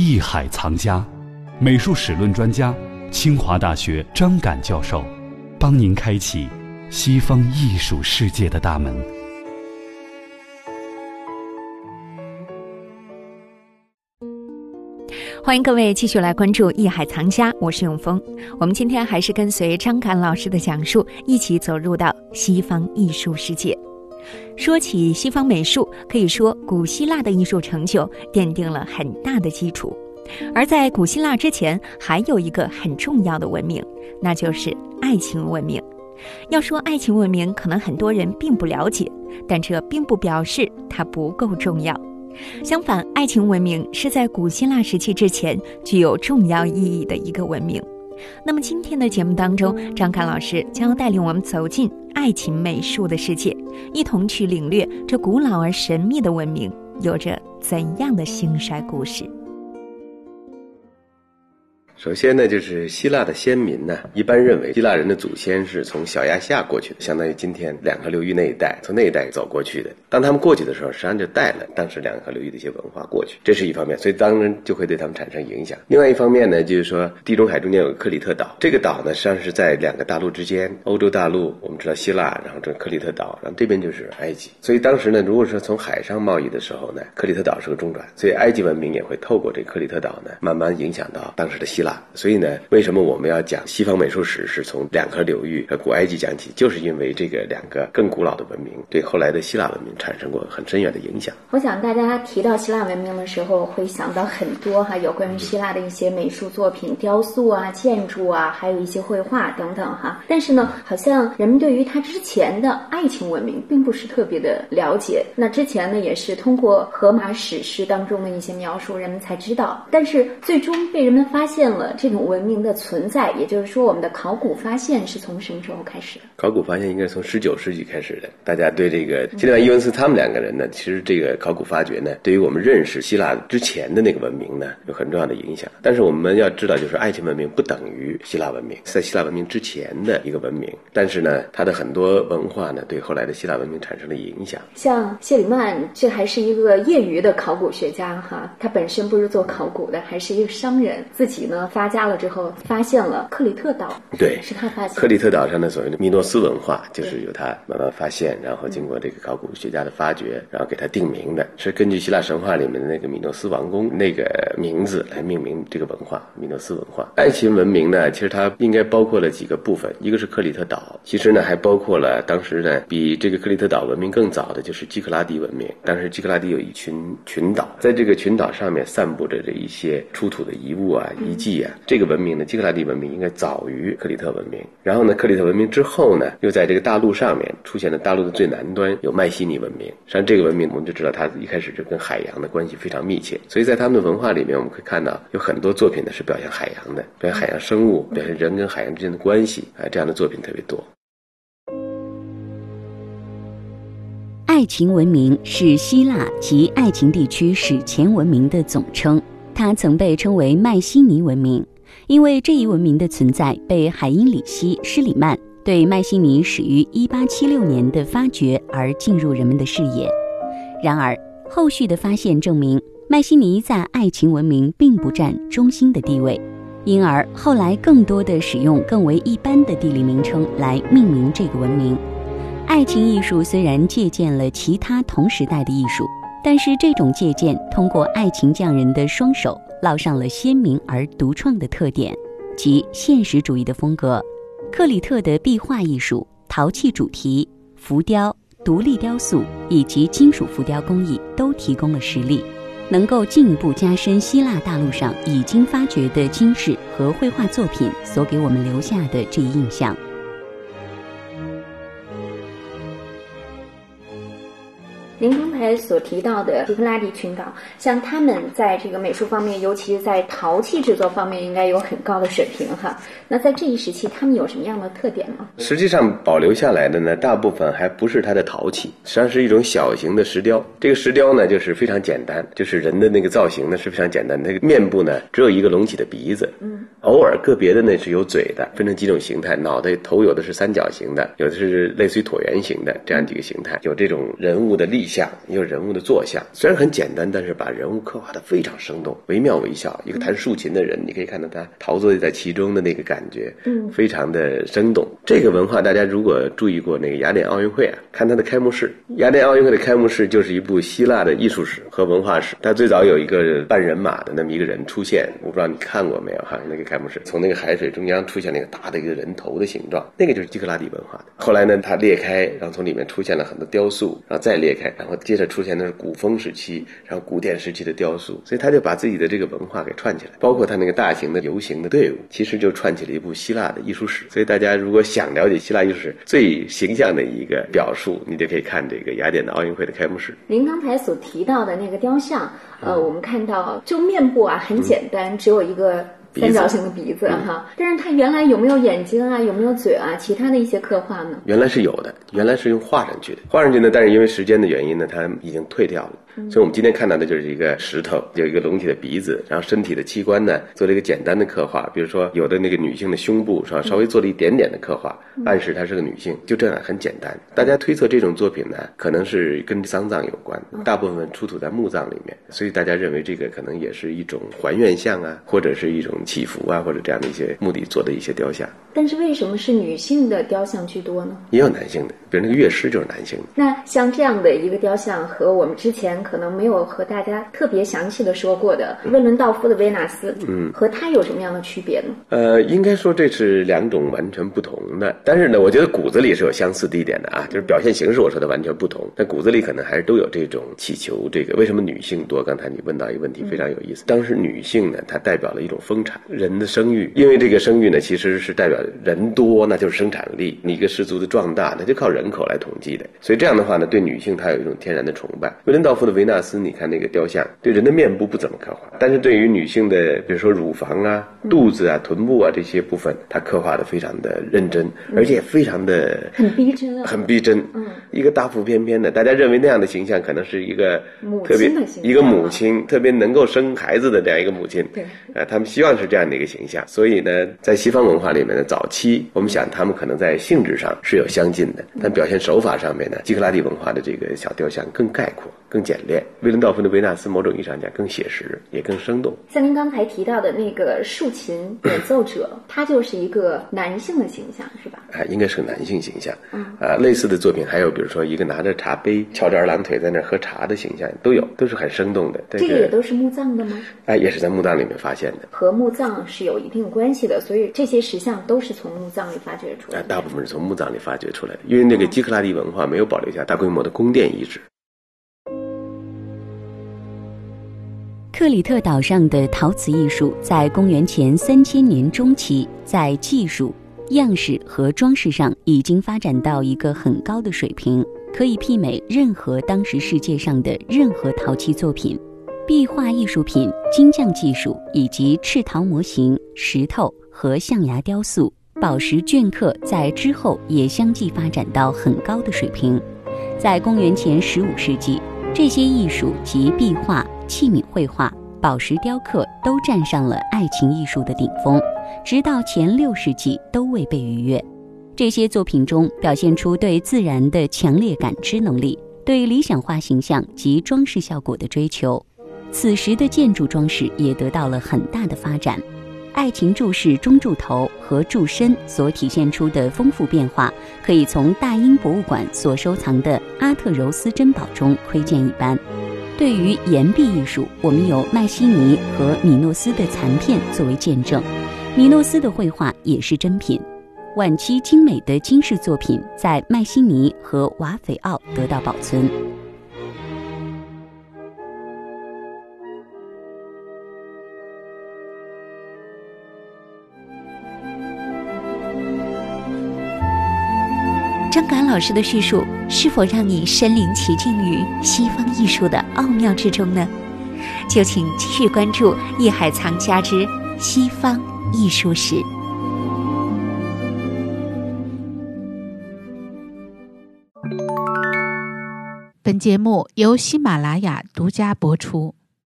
艺海藏家，美术史论专家，清华大学张敢教授，帮您开启西方艺术世界的大门。欢迎各位继续来关注《艺海藏家》，我是永峰。我们今天还是跟随张敢老师的讲述，一起走入到西方艺术世界。说起西方美术，可以说古希腊的艺术成就奠定了很大的基础。而在古希腊之前，还有一个很重要的文明，那就是爱情文明。要说爱情文明，可能很多人并不了解，但这并不表示它不够重要。相反，爱情文明是在古希腊时期之前具有重要意义的一个文明。那么今天的节目当中，张凯老师将要带领我们走进爱情美术的世界，一同去领略这古老而神秘的文明有着怎样的兴衰故事。首先呢，就是希腊的先民呢，一般认为希腊人的祖先是从小亚细亚过去的，相当于今天两河流域那一带，从那一带走过去的。当他们过去的时候，实际上就带了当时两河流域的一些文化过去，这是一方面，所以当然就会对他们产生影响。另外一方面呢，就是说地中海中间有个克里特岛，这个岛呢实际上是在两个大陆之间，欧洲大陆我们知道希腊，然后这克里特岛，然后这边就是埃及。所以当时呢，如果说从海上贸易的时候呢，克里特岛是个中转，所以埃及文明也会透过这克里特岛呢，慢慢影响到当时的希腊。所以呢，为什么我们要讲西方美术史是从两河流域和古埃及讲起？就是因为这个两个更古老的文明对后来的希腊文明产生过很深远的影响。我想大家提到希腊文明的时候，会想到很多哈，有关于希腊的一些美术作品、雕塑啊、建筑啊，还有一些绘画等等哈。但是呢，好像人们对于它之前的爱情文明并不是特别的了解。那之前呢，也是通过荷马史诗当中的一些描述，人们才知道。但是最终被人们发现了这种文明的存在，也就是说，我们的考古发现是从什么时候开始的？考古发现应该是从十九世纪开始的。大家对这个基里曼·伊文斯他们两个人呢，其实这个考古发掘呢，对于我们认识希腊之前的那个文明呢，有很重要的影响。但是我们要知道，就是爱情文明不等于希腊文明，在希腊文明之前的一个文明。但是呢，它的很多文化呢，对后来的希腊文明产生了影响。像谢里曼，这还是一个业余的考古学家哈，他本身不是做考古的，还是一个商人，自己呢发家了之后。发现了克里特岛，对，是他发现。克里特岛上的所谓的米诺斯文化，就是由他慢慢发现，然后经过这个考古学家的发掘，然后给他定名的，是根据希腊神话里面的那个米诺斯王宫那个名字来命名这个文化——米诺斯文化。爱琴文明呢，其实它应该包括了几个部分，一个是克里特岛，其实呢还包括了当时呢比这个克里特岛文明更早的就是基克拉底文明。当时基克拉底有一群群岛，在这个群岛上面散布着这一些出土的遗物啊、遗迹啊，这个文明呢。基克拉底文明应该早于克里特文明，然后呢，克里特文明之后呢，又在这个大陆上面出现了大陆的最南端有迈锡尼文明。实际上，这个文明我们就知道，它一开始就跟海洋的关系非常密切，所以在他们的文化里面，我们可以看到有很多作品呢是表现海洋的，表现海洋生物，表现人跟海洋之间的关系啊，这样的作品特别多。爱情文明是希腊及爱情地区史前文明的总称，它曾被称为迈锡尼文明。因为这一文明的存在，被海因里希·施里曼对迈锡尼始于1876年的发掘而进入人们的视野。然而，后续的发现证明，迈锡尼在爱情文明并不占中心的地位，因而后来更多的使用更为一般的地理名称来命名这个文明。爱情艺术虽然借鉴了其他同时代的艺术，但是这种借鉴通过爱情匠人的双手。烙上了鲜明而独创的特点，即现实主义的风格。克里特的壁画艺术、陶器主题、浮雕、独立雕塑以及金属浮雕工艺都提供了实例，能够进一步加深希腊大陆上已经发掘的金饰和绘画作品所给我们留下的这一印象。才所提到的基克拉底群岛，像他们在这个美术方面，尤其是在陶器制作方面，应该有很高的水平哈。那在这一时期，他们有什么样的特点吗？实际上保留下来的呢，大部分还不是它的陶器，实际上是一种小型的石雕。这个石雕呢，就是非常简单，就是人的那个造型呢是非常简单。那个面部呢，只有一个隆起的鼻子，嗯，偶尔个别的呢是有嘴的，分成几种形态。脑袋头有的是三角形的，有的是类似于椭圆形的这样几个形态，有这种人物的立。像也有人物的坐像，虽然很简单，但是把人物刻画的非常生动，惟妙惟肖。一个弹竖琴的人，你可以看到他陶醉在其中的那个感觉，嗯，非常的生动。这个文化，大家如果注意过那个雅典奥运会啊，看它的开幕式，雅典奥运会的开幕式就是一部希腊的艺术史和文化史。它最早有一个半人马的那么一个人出现，我不知道你看过没有哈？那个开幕式从那个海水中央出现那个大的一个人头的形状，那个就是基克拉底文化的。后来呢，它裂开，然后从里面出现了很多雕塑，然后再裂开，然后接着出现的是古风时期，然后古典时期的雕塑，所以他就把自己的这个文化给串起来，包括他那个大型的游行的队伍，其实就串起了一部希腊的艺术史。所以大家如果想了解希腊艺术史最形象的一个表述，你就可以看这个雅典的奥运会的开幕式。您刚才所提到的那个雕像，呃，我们看到就面部啊很简单，只有一个。三角形的鼻子哈，但是它原来有没有眼睛啊？有没有嘴啊？其他的一些刻画呢？原来是有的，原来是用画上去的，画上去呢，但是因为时间的原因呢，它已经退掉了。所以我们今天看到的就是一个石头，有一个隆起的鼻子，然后身体的器官呢做了一个简单的刻画，比如说有的那个女性的胸部是吧，稍微做了一点点的刻画，暗示她是个女性，就这样很简单。大家推测这种作品呢，可能是跟丧葬有关，大部分出土在墓葬里面，所以大家认为这个可能也是一种还原像啊，或者是一种祈福啊，或者这样的一些目的做的一些雕像。但是为什么是女性的雕像居多呢？也有男性的，比如那个乐师就是男性的。那像这样的一个雕像和我们之前可能没有和大家特别详细的说过的温伦道夫的维纳斯，嗯，和它有什么样的区别呢？呃，应该说这是两种完全不同的，但是呢，我觉得骨子里是有相似的一点的啊，就是表现形式我说的完全不同，但骨子里可能还是都有这种祈求。这个为什么女性多？刚才你问到一个问题非常有意思。当时女性呢，它代表了一种丰人的生育，因为这个生育呢，其实是代表人多，那就是生产力，你一个氏族的壮大，那就靠人口来统计的。所以这样的话呢，对女性她有一种天然的崇拜。威廉道夫的维纳斯，你看那个雕像，对人的面部不怎么刻画，但是对于女性的，比如说乳房啊、肚子啊、臀部啊这些部分，他刻画的非常的认真，而且非常的很逼真，很逼真。嗯，一个大腹便便的，大家认为那样的形象可能是一个特别一个母亲，特别能够生孩子的这样一个母亲。对，呃，他们希望是这样的一个形象。所以呢，在西方文化里面的早期，我们想他们可能在性质上是有相近的，但表现手法上面呢，基克拉蒂文化的这个小雕像更概括、更简练。威伦道夫的维纳斯，某种意义上讲更写实，也更生动。像您刚才提到的那个竖琴演奏者，他就是一个男性的形象，是吧？啊，应该是个男性形象。嗯，啊，类似的作品还有，比如说一个拿着茶杯、翘着二郎腿在那喝茶的形象，都有，都是很生动的。这个也都是墓葬的吗？哎，也是在墓葬里面发现的，和墓葬是有一定关系的，所以这些石像都是从墓葬里发掘出来的。大部分是从墓葬里发掘出来的，因为那个基克拉蒂文化没有保留下大规模的宫殿遗址。克里特岛上的陶瓷艺术在公元前三千年中期，在技术、样式和装饰上已经发展到一个很高的水平，可以媲美任何当时世界上的任何陶器作品。壁画艺术品、金匠技术以及赤陶模型、石头和象牙雕塑、宝石镌刻在之后也相继发展到很高的水平。在公元前十五世纪，这些艺术及壁画。器皿绘画、宝石雕刻都站上了爱情艺术的顶峰，直到前六世纪都未被逾越。这些作品中表现出对自然的强烈感知能力，对理想化形象及装饰效果的追求。此时的建筑装饰也得到了很大的发展。爱情柱式中柱头和柱身所体现出的丰富变化，可以从大英博物馆所收藏的阿特柔斯珍宝中窥见一斑。对于岩壁艺术，我们有麦西尼和米诺斯的残片作为见证。米诺斯的绘画也是珍品，晚期精美的金饰作品在麦西尼和瓦斐奥得到保存。老师的叙述是否让你身临其境于西方艺术的奥妙之中呢？就请继续关注《艺海藏家之西方艺术史》。本节目由喜马拉雅独家播出。